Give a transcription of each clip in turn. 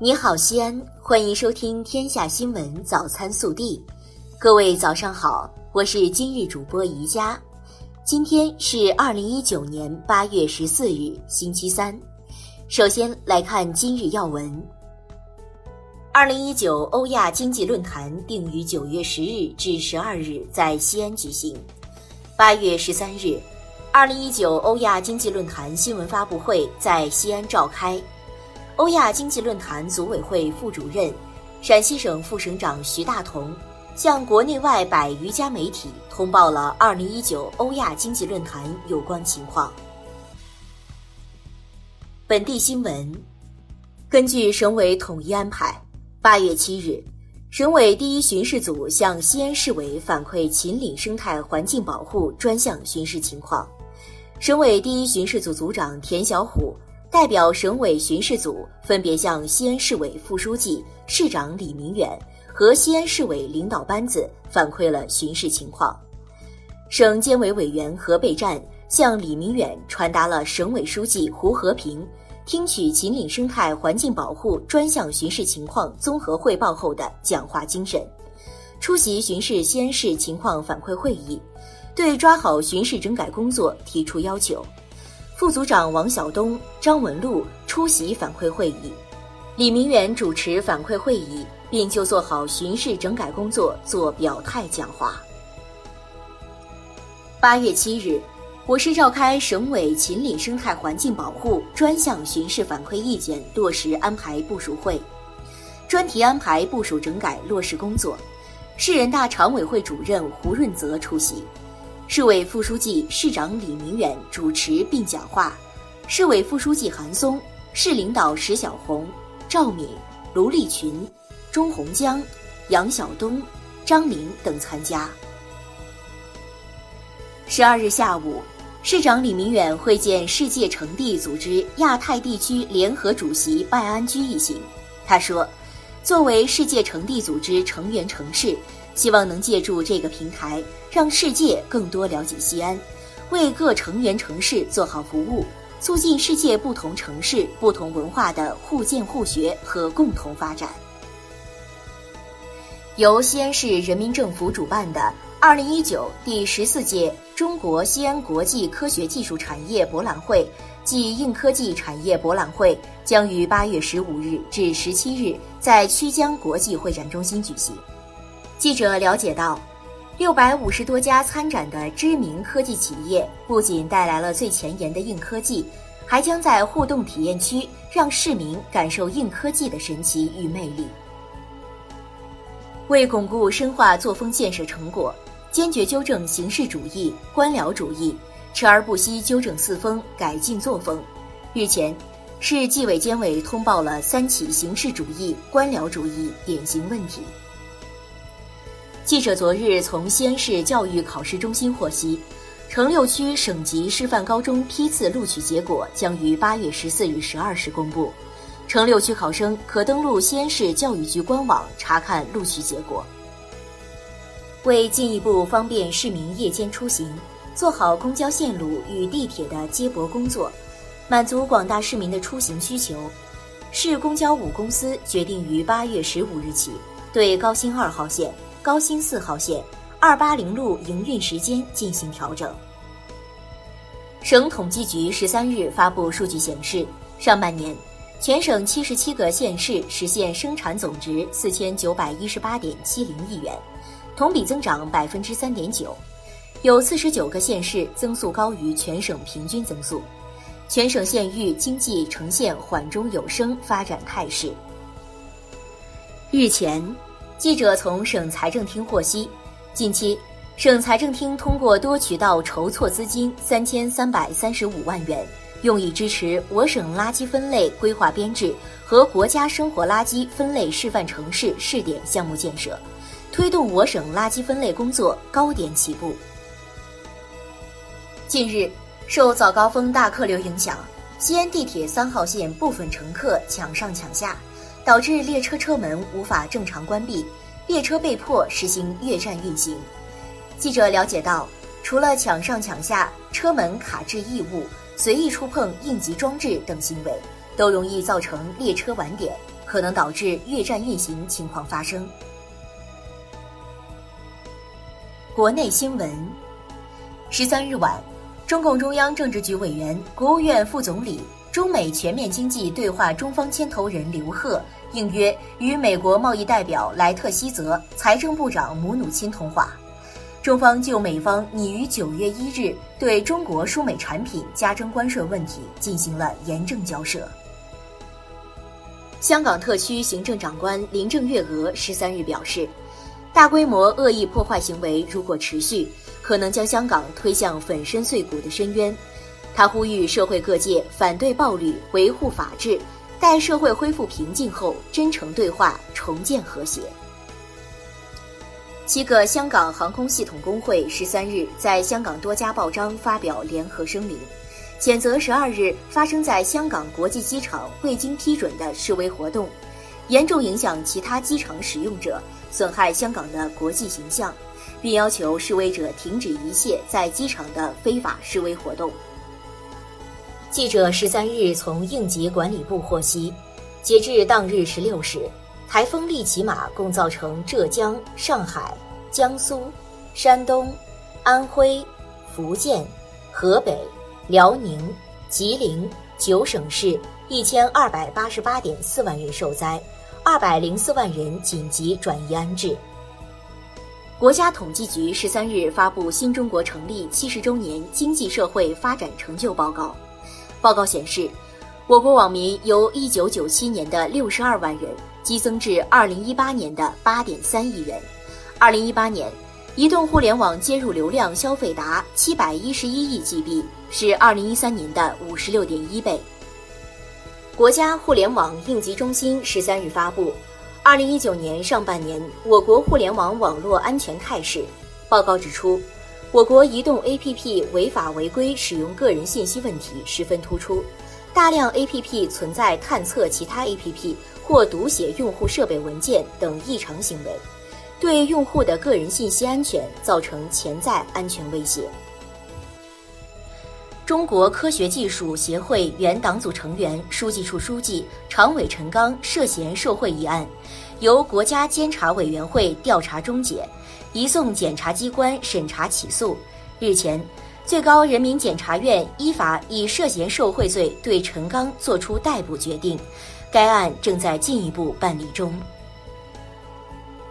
你好，西安，欢迎收听《天下新闻早餐速递》。各位早上好，我是今日主播宜佳。今天是二零一九年八月十四日，星期三。首先来看今日要闻。二零一九欧亚经济论坛定于九月十日至十二日在西安举行。八月十三日，二零一九欧亚经济论坛新闻发布会在西安召开。欧亚经济论坛组委会副主任、陕西省副省长徐大同向国内外百余家媒体通报了2019欧亚经济论坛有关情况。本地新闻：根据省委统一安排，8月7日，省委第一巡视组向西安市委反馈秦岭生态环境保护专项巡视情况。省委第一巡视组组长田小虎。代表省委巡视组分别向西安市委副书记、市长李明远和西安市委领导班子反馈了巡视情况。省监委委员何备战向李明远传达了省委书记胡和平听取秦岭生态环境保护专项巡视情况综合汇报后的讲话精神。出席巡视西安市情况反馈会议，对抓好巡视整改工作提出要求。副组长王晓东、张文禄出席反馈会议，李明远主持反馈会议，并就做好巡视整改工作做表态讲话。八月七日，我市召开省委秦岭生态环境保护专项巡视反馈意见落实安排部署会，专题安排部署整改落实工作。市人大常委会主任胡润泽出席。市委副书记、市长李明远主持并讲话，市委副书记韩松、市领导石小红、赵敏、卢立群、钟洪江、杨晓东、张林等参加。十二日下午，市长李明远会见世界城地组织亚太地区联合主席拜安居一行。他说：“作为世界城地组织成员城市。”希望能借助这个平台，让世界更多了解西安，为各成员城市做好服务，促进世界不同城市、不同文化的互鉴互学和共同发展。由西安市人民政府主办的二零一九第十四届中国西安国际科学技术产业博览会暨硬科技产业博览会将于八月十五日至十七日在曲江国际会展中心举行。记者了解到，六百五十多家参展的知名科技企业不仅带来了最前沿的硬科技，还将在互动体验区让市民感受硬科技的神奇与魅力。为巩固深化作风建设成果，坚决纠正形式主义、官僚主义，持而不息纠正四风、改进作风。日前，市纪委监委通报了三起形式主义、官僚主义典型问题。记者昨日从西安市教育考试中心获悉，城六区省级示范高中批次录取结果将于八月十四日十二时公布，城六区考生可登录西安市教育局官网查看录取结果。为进一步方便市民夜间出行，做好公交线路与地铁的接驳工作，满足广大市民的出行需求，市公交五公司决定于八月十五日起对高新二号线。高新四号线二八零路营运时间进行调整。省统计局十三日发布数据显示，上半年，全省七十七个县市实现生产总值四千九百一十八点七零亿元，同比增长百分之三点九，有四十九个县市增速高于全省平均增速，全省县域经济呈现缓中有升发展态势。日前。记者从省财政厅获悉，近期，省财政厅通过多渠道筹措资金三千三百三十五万元，用以支持我省垃圾分类规划编制和国家生活垃圾分类示范城市试点项目建设，推动我省垃圾分类工作高点起步。近日，受早高峰大客流影响，西安地铁三号线部分乘客抢上抢下。导致列车车门无法正常关闭，列车被迫实行越站运行。记者了解到，除了抢上抢下、车门卡滞异物、随意触碰应急装置等行为，都容易造成列车晚点，可能导致越站运行情况发生。国内新闻：十三日晚，中共中央政治局委员、国务院副总理、中美全面经济对话中方牵头人刘鹤应约与美国贸易代表莱特希泽、财政部长姆努钦通话。中方就美方拟于九月一日对中国输美产品加征关税问题进行了严正交涉。香港特区行政长官林郑月娥十三日表示，大规模恶意破坏行为如果持续，可能将香港推向粉身碎骨的深渊。他呼吁社会各界反对暴力，维护法治，待社会恢复平静后，真诚对话，重建和谐。七个香港航空系统工会十三日在香港多家报章发表联合声明，谴责十二日发生在香港国际机场未经批准的示威活动，严重影响其他机场使用者，损害香港的国际形象，并要求示威者停止一切在机场的非法示威活动。记者十三日从应急管理部获悉，截至当日十六时。台风利奇马共造成浙江、上海、江苏、山东、安徽、福建、河北、辽宁、吉林九省市一千二百八十八点四万人受灾，二百零四万人紧急转移安置。国家统计局十三日发布《新中国成立七十周年经济社会发展成就报告》，报告显示，我国网民由一九九七年的六十二万人。激增至二零一八年的八点三亿人。二零一八年，移动互联网接入流量消费达七百一十一亿 GB，是二零一三年的五十六点一倍。国家互联网应急中心十三日发布《二零一九年上半年我国互联网网络安全态势》报告，指出，我国移动 APP 违法违规使用个人信息问题十分突出，大量 APP 存在探测其他 APP。或读写用户设备文件等异常行为，对用户的个人信息安全造成潜在安全威胁。中国科学技术协会原党组成员、书记处书记、常委陈刚涉嫌受贿一案，由国家监察委员会调查终结，移送检察机关审查起诉。日前，最高人民检察院依法以涉嫌受贿罪对陈刚作出逮捕决定。该案正在进一步办理中。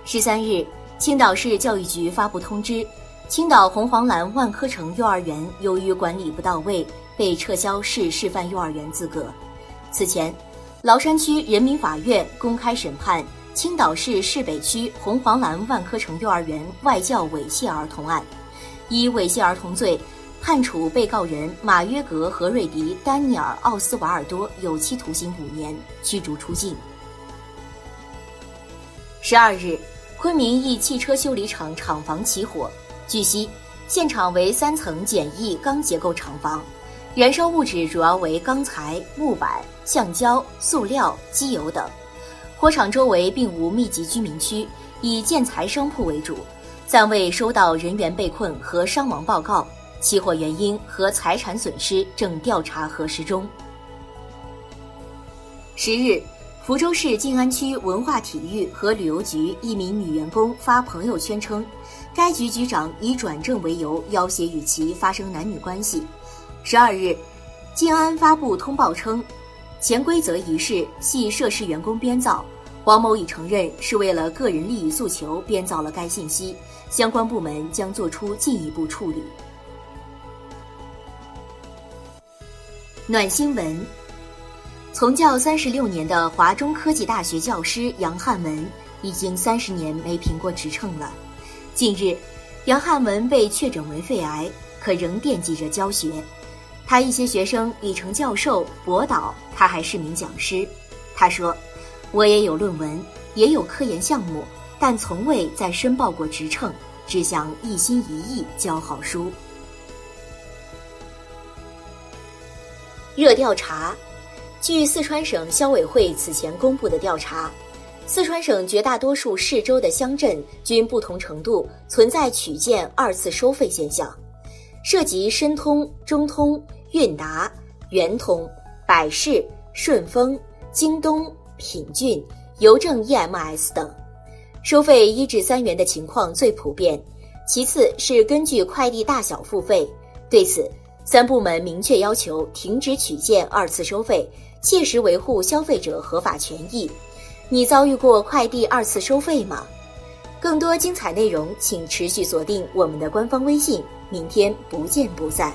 十三日，青岛市教育局发布通知，青岛红黄蓝万科城幼儿园由于管理不到位，被撤销市示范幼儿园资格。此前，崂山区人民法院公开审判青岛市市北区红黄蓝万科城幼儿园外教猥亵儿童案，以猥亵儿童罪。判处被告人马约格·何瑞迪·丹尼尔·奥斯瓦尔多有期徒刑五年，驱逐出境。十二日，昆明一汽车修理厂厂房起火，据悉，现场为三层简易钢结构厂房，燃烧物质主要为钢材、木板、橡胶、塑料、机油等。火场周围并无密集居民区，以建材商铺为主，暂未收到人员被困和伤亡报告。起火原因和财产损失正调查核实中。十日，福州市静安区文化体育和旅游局一名女员工发朋友圈称，该局局长以转正为由要挟与其发生男女关系。十二日，静安发布通报称，潜规则一事系涉事员工编造，王某已承认是为了个人利益诉求编造了该信息，相关部门将作出进一步处理。暖新闻：从教三十六年的华中科技大学教师杨汉文，已经三十年没评过职称了。近日，杨汉文被确诊为肺癌，可仍惦记着教学。他一些学生已成教授、博导，他还是名讲师。他说：“我也有论文，也有科研项目，但从未再申报过职称，只想一心一意教好书。”热调查，据四川省消委会此前公布的调查，四川省绝大多数市州的乡镇均不同程度存在取件二次收费现象，涉及申通、中通、韵达、圆通、百世、顺丰、京东、品骏、邮政 EMS 等，收费一至三元的情况最普遍。其次是根据快递大小付费。对此，三部门明确要求停止取件二次收费，切实维护消费者合法权益。你遭遇过快递二次收费吗？更多精彩内容，请持续锁定我们的官方微信。明天不见不散。